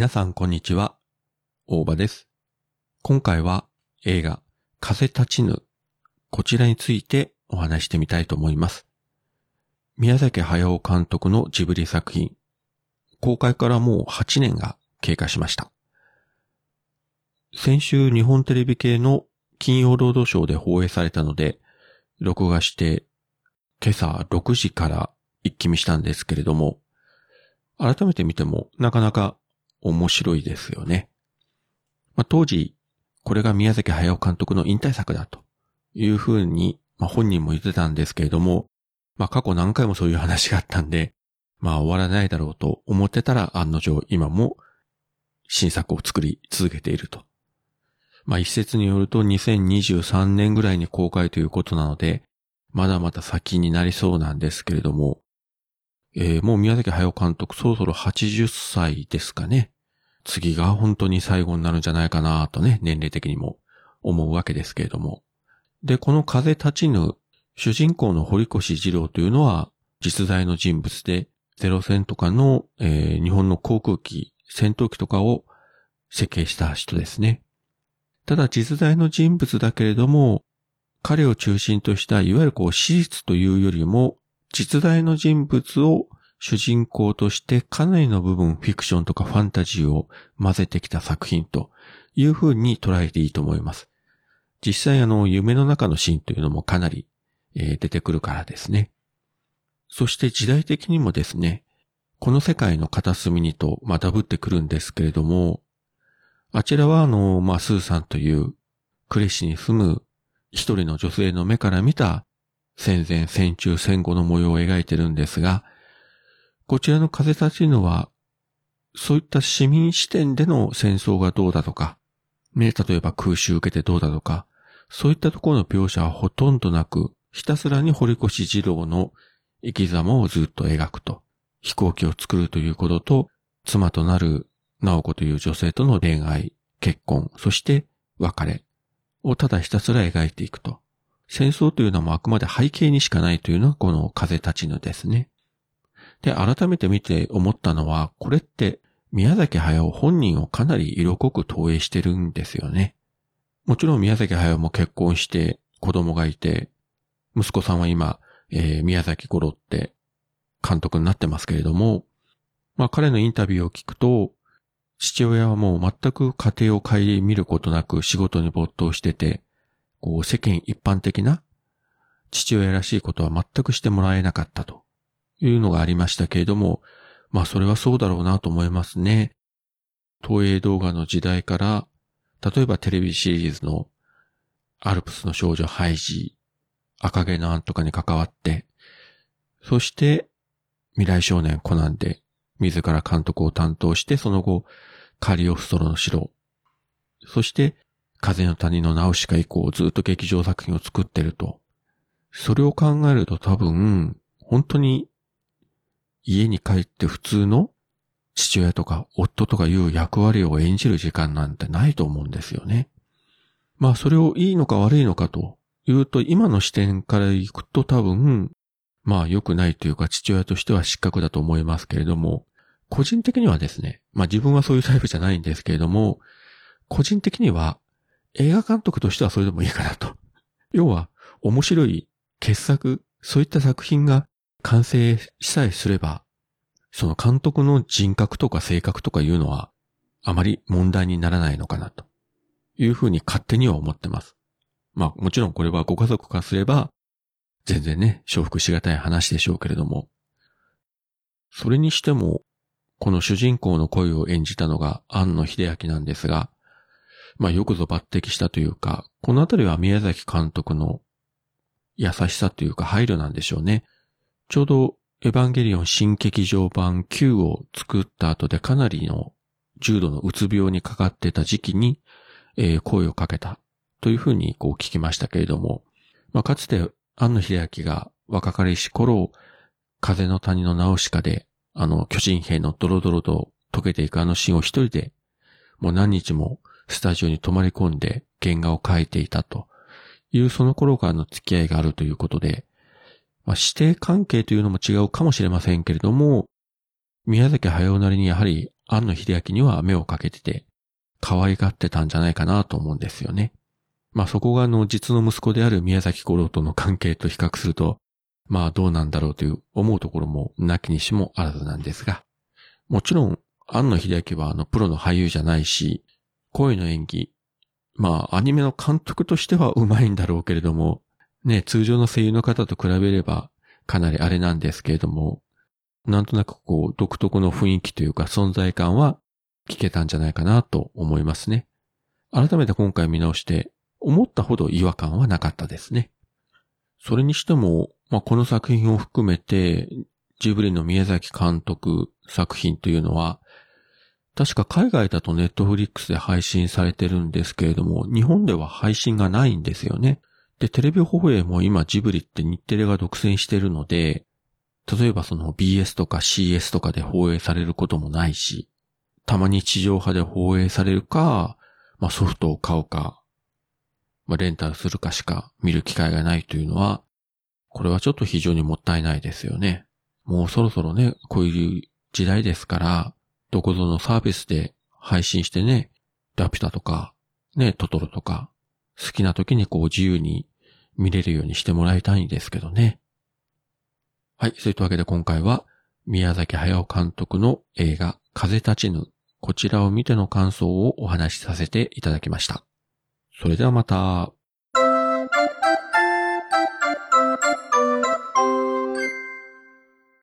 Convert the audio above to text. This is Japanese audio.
皆さんこんにちは。大場です。今回は映画風立ちぬ。こちらについてお話してみたいと思います。宮崎駿監督のジブリ作品。公開からもう8年が経過しました。先週日本テレビ系の金曜ロードショーで放映されたので、録画して今朝6時から一気見したんですけれども、改めて見てもなかなか面白いですよね。まあ、当時、これが宮崎駿監督の引退作だというふうに、まあ、本人も言ってたんですけれども、まあ、過去何回もそういう話があったんで、まあ終わらないだろうと思ってたら案の定今も新作を作り続けていると。まあ一説によると2023年ぐらいに公開ということなので、まだまだ先になりそうなんですけれども、えー、もう宮崎駿監督そろそろ80歳ですかね。次が本当に最後になるんじゃないかなとね、年齢的にも思うわけですけれども。で、この風立ちぬ、主人公の堀越二郎というのは実在の人物で、ゼロ戦とかの、えー、日本の航空機、戦闘機とかを設計した人ですね。ただ実在の人物だけれども、彼を中心としたいわゆるこう史実というよりも実在の人物を主人公としてかなりの部分フィクションとかファンタジーを混ぜてきた作品という風に捉えていいと思います。実際あの夢の中のシーンというのもかなり、えー、出てくるからですね。そして時代的にもですね、この世界の片隅にと、まあ、ダブってくるんですけれども、あちらはあの、まあ、スーさんという呉市に住む一人の女性の目から見た戦前、戦中、戦後の模様を描いてるんですが、こちらの風立ちぬは、そういった市民視点での戦争がどうだとか、ね、例えば空襲受けてどうだとか、そういったところの描写はほとんどなく、ひたすらに堀越二郎の生き様をずっと描くと。飛行機を作るということと、妻となる直子という女性との恋愛、結婚、そして別れをただひたすら描いていくと。戦争というのもあくまで背景にしかないというのがこの風立ちぬですね。で、改めて見て思ったのは、これって宮崎駿本人をかなり色濃く投影してるんですよね。もちろん宮崎駿も結婚して子供がいて、息子さんは今、えー、宮崎五郎って監督になってますけれども、まあ彼のインタビューを聞くと、父親はもう全く家庭を顧みることなく仕事に没頭してて、こう世間一般的な父親らしいことは全くしてもらえなかったというのがありましたけれども、まあそれはそうだろうなと思いますね。東映動画の時代から、例えばテレビシリーズのアルプスの少女ハイジー、赤毛のアンとかに関わって、そして未来少年コナンで自ら監督を担当して、その後カリオフストロの城、そして風の谷のナウシカ以降ずっと劇場作品を作ってると。それを考えると多分、本当に家に帰って普通の父親とか夫とかいう役割を演じる時間なんてないと思うんですよね。まあそれをいいのか悪いのかというと今の視点から行くと多分、まあ良くないというか父親としては失格だと思いますけれども、個人的にはですね、まあ自分はそういうタイプじゃないんですけれども、個人的には映画監督としてはそれでもいいかなと。要は、面白い傑作、そういった作品が完成しさえすれば、その監督の人格とか性格とかいうのは、あまり問題にならないのかなというふうに勝手には思ってます。まあもちろんこれはご家族化すれば、全然ね、承服しがたい話でしょうけれども、それにしても、この主人公の声を演じたのが庵野秀明なんですが、まあよくぞ抜擢したというか、このあたりは宮崎監督の優しさというか配慮なんでしょうね。ちょうどエヴァンゲリオン新劇場版9を作った後でかなりの重度のうつ病にかかってた時期に、えー、声をかけたというふうにこう聞きましたけれども、まあ、かつて庵野秀明が若かりし頃、風の谷のナウシカで、あの巨人兵のドロドロと溶けていくあのシーンを一人で、もう何日もスタジオに泊まり込んで原画を描いていたというその頃からの付き合いがあるということで、まあ、指定関係というのも違うかもしれませんけれども、宮崎駿なりにやはり庵野秀明には目をかけてて、可愛がってたんじゃないかなと思うんですよね。まあそこがあの実の息子である宮崎五郎との関係と比較すると、まあどうなんだろうという思うところもなきにしもあらずなんですが、もちろん、庵野秀明はあのプロの俳優じゃないし、声の演技、まあアニメの監督としては上手いんだろうけれども、ね、通常の声優の方と比べればかなりあれなんですけれども、なんとなくこう独特の雰囲気というか存在感は聞けたんじゃないかなと思いますね。改めて今回見直して思ったほど違和感はなかったですね。それにしても、まあ、この作品を含めて、ジブリの宮崎監督作品というのは、確か海外だとネットフリックスで配信されてるんですけれども、日本では配信がないんですよね。で、テレビ放映も今ジブリって日テレが独占してるので、例えばその BS とか CS とかで放映されることもないし、たまに地上波で放映されるか、まあ、ソフトを買うか、まあ、レンタルするかしか見る機会がないというのは、これはちょっと非常にもったいないですよね。もうそろそろね、こういう時代ですから、どこぞのサービスで配信してね、ラピュタとか、ね、トトロとか、好きな時にこう自由に見れるようにしてもらいたいんですけどね。はい、そういったわけで今回は、宮崎駿監督の映画、風立ちぬ、こちらを見ての感想をお話しさせていただきました。それではまた。